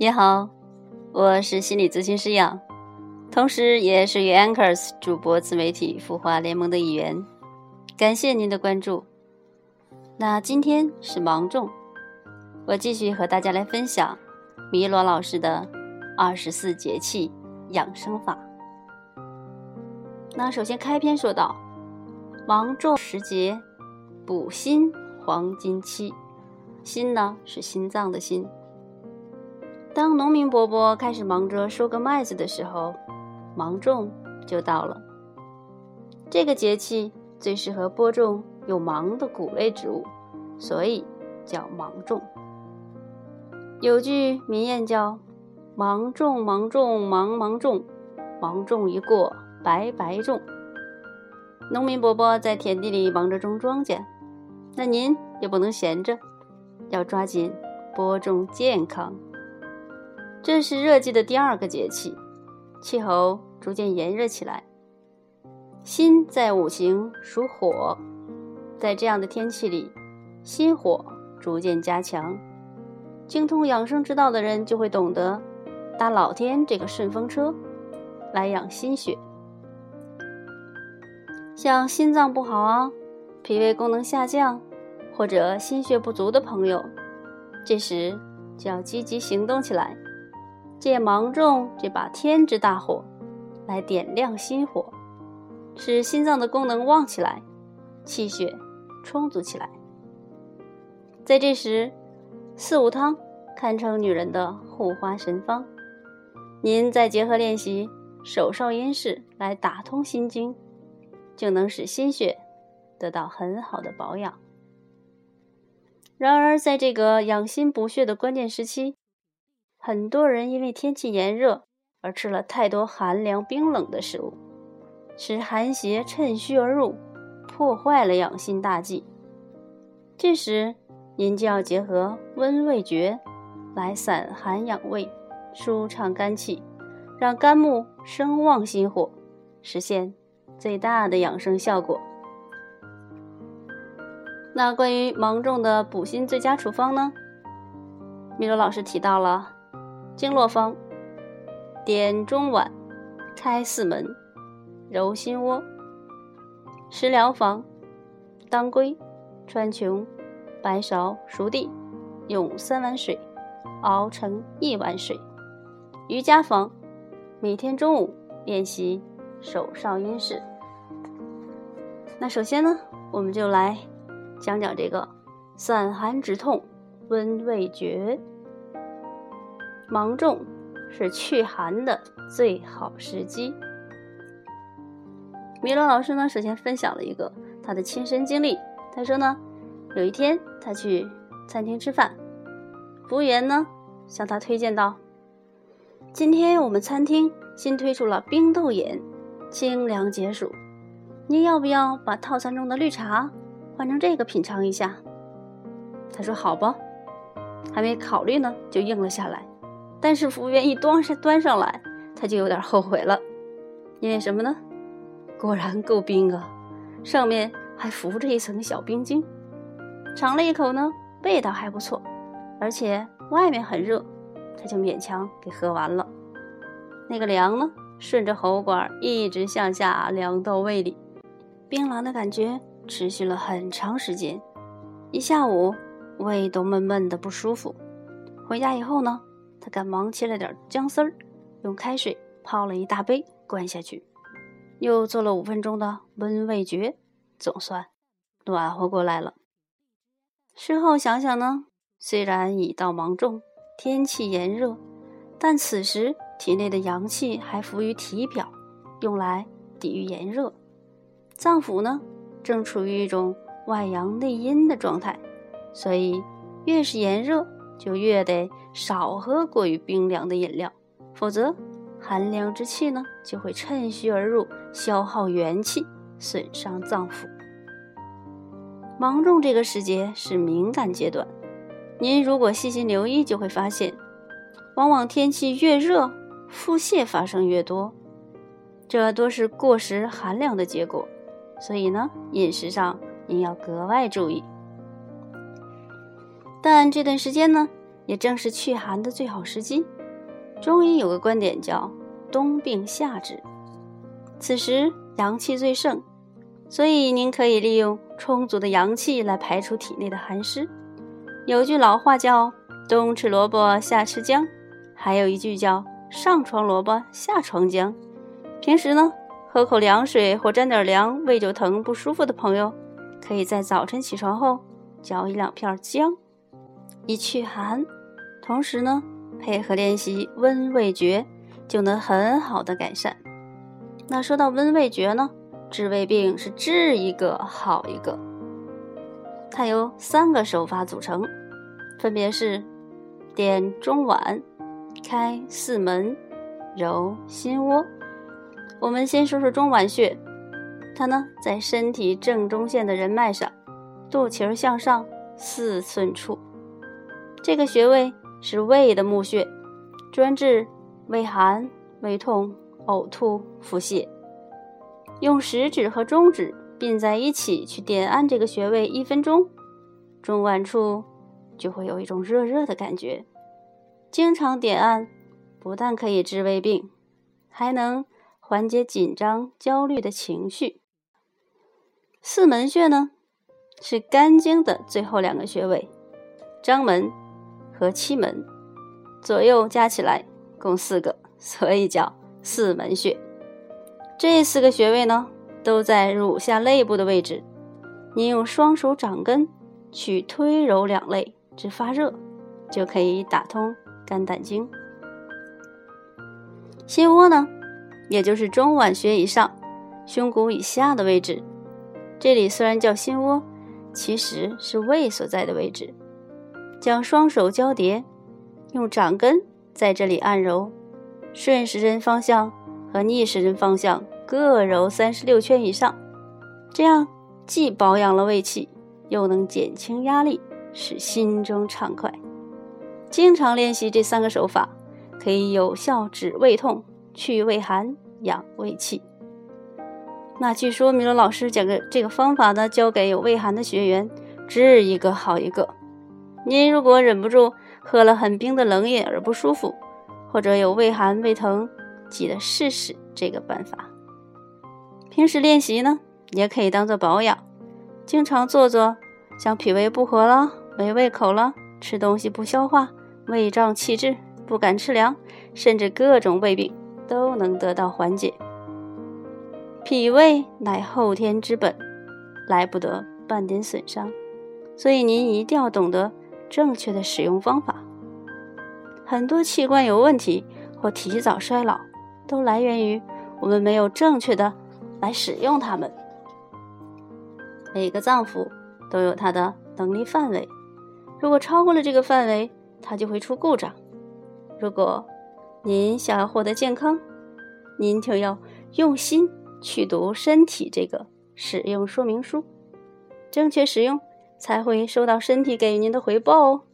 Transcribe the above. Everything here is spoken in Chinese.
你好，我是心理咨询师杨，同时也是 Anchors 主播自媒体孵化联盟的一员。感谢您的关注。那今天是芒种，我继续和大家来分享米罗老师的二十四节气养生法。那首先开篇说到，芒种时节，补心黄金期。心呢是心脏的心。当农民伯伯开始忙着收割麦子的时候，芒种就到了。这个节气最适合播种有芒的谷类植物，所以叫芒种。有句民谚叫“芒种芒种芒芒种，芒种一过白白种”。农民伯伯在田地里忙着种庄稼，那您也不能闲着，要抓紧播种健康。这是热季的第二个节气，气候逐渐炎热起来。心在五行属火，在这样的天气里，心火逐渐加强。精通养生之道的人就会懂得搭老天这个顺风车，来养心血。像心脏不好啊，脾胃功能下降，或者心血不足的朋友，这时就要积极行动起来。借芒种这把天之大火，来点亮心火，使心脏的功能旺起来，气血充足起来。在这时，四物汤堪称女人的护花神方。您再结合练习手少阴式来打通心经，就能使心血得到很好的保养。然而，在这个养心补血的关键时期，很多人因为天气炎热而吃了太多寒凉冰冷的食物，使寒邪趁虚而入，破坏了养心大计。这时，您就要结合温胃诀来散寒养胃，舒畅肝气，让肝木生旺心火，实现最大的养生效果。那关于芒种的补心最佳处方呢？米罗老师提到了。经络方：点中脘，开四门，揉心窝。食疗方：当归、川穹、白芍、熟地，用三碗水熬成一碗水。瑜伽房：每天中午练习手少阴式。那首先呢，我们就来讲讲这个散寒止痛温胃诀。芒种是祛寒的最好时机。米罗老师呢，首先分享了一个他的亲身经历。他说呢，有一天他去餐厅吃饭，服务员呢向他推荐道：“今天我们餐厅新推出了冰豆饮，清凉解暑，您要不要把套餐中的绿茶换成这个品尝一下？”他说：“好吧。”还没考虑呢，就应了下来。但是服务员一端上端上来，他就有点后悔了，因为什么呢？果然够冰啊，上面还浮着一层小冰晶。尝了一口呢，味道还不错，而且外面很热，他就勉强给喝完了。那个凉呢，顺着喉管一直向下凉到胃里，冰凉的感觉持续了很长时间，一下午胃都闷闷的不舒服。回家以后呢？他赶忙切了点姜丝儿，用开水泡了一大杯，灌下去，又做了五分钟的温胃诀，总算暖和过来了。事后想想呢，虽然已到芒种，天气炎热，但此时体内的阳气还浮于体表，用来抵御炎热，脏腑呢正处于一种外阳内阴的状态，所以越是炎热。就越得少喝过于冰凉的饮料，否则寒凉之气呢就会趁虚而入，消耗元气，损伤脏腑。芒种这个时节是敏感阶段，您如果细心留意，就会发现，往往天气越热，腹泻发生越多，这多是过食寒凉的结果。所以呢，饮食上您要格外注意。但这段时间呢，也正是祛寒的最好时机。中医有个观点叫“冬病夏治”，此时阳气最盛，所以您可以利用充足的阳气来排除体内的寒湿。有句老话叫“冬吃萝卜夏吃姜”，还有一句叫“上床萝卜下床姜”。平时呢，喝口凉水或沾点凉，胃就疼不舒服的朋友，可以在早晨起床后嚼一两片姜，以祛寒。同时呢，配合练习温胃诀，就能很好的改善。那说到温胃诀呢，治胃病是治一个好一个。它由三个手法组成，分别是点中脘、开四门、揉心窝。我们先说说中脘穴，它呢在身体正中线的人脉上，肚脐向上四寸处。这个穴位是胃的募穴，专治胃寒、胃痛、呕吐、腹泻。用食指和中指并在一起去点按这个穴位一分钟，中脘处就会有一种热热的感觉。经常点按，不但可以治胃病，还能。缓解紧张、焦虑的情绪。四门穴呢，是肝经的最后两个穴位，章门和七门，左右加起来共四个，所以叫四门穴。这四个穴位呢，都在乳下肋部的位置。你用双手掌根去推揉两肋至发热，就可以打通肝胆经。心窝呢？也就是中脘穴以上、胸骨以下的位置，这里虽然叫心窝，其实是胃所在的位置。将双手交叠，用掌根在这里按揉，顺时针方向和逆时针方向各揉三十六圈以上，这样既保养了胃气，又能减轻压力，使心中畅快。经常练习这三个手法，可以有效止胃痛。去胃寒，养胃气。那据说米罗老师讲个这个方法呢，教给有胃寒的学员，治一个好一个。您如果忍不住喝了很冰的冷饮而不舒服，或者有胃寒胃疼，记得试试这个办法。平时练习呢，也可以当做保养，经常做做，像脾胃不和了、没胃口了、吃东西不消化、胃胀气滞、不敢吃凉，甚至各种胃病。都能得到缓解。脾胃乃后天之本，来不得半点损伤，所以您一定要懂得正确的使用方法。很多器官有问题或提早衰老，都来源于我们没有正确的来使用它们。每个脏腑都有它的能力范围，如果超过了这个范围，它就会出故障。如果您想要获得健康，您就要用心去读身体这个使用说明书，正确使用才会收到身体给予您的回报哦。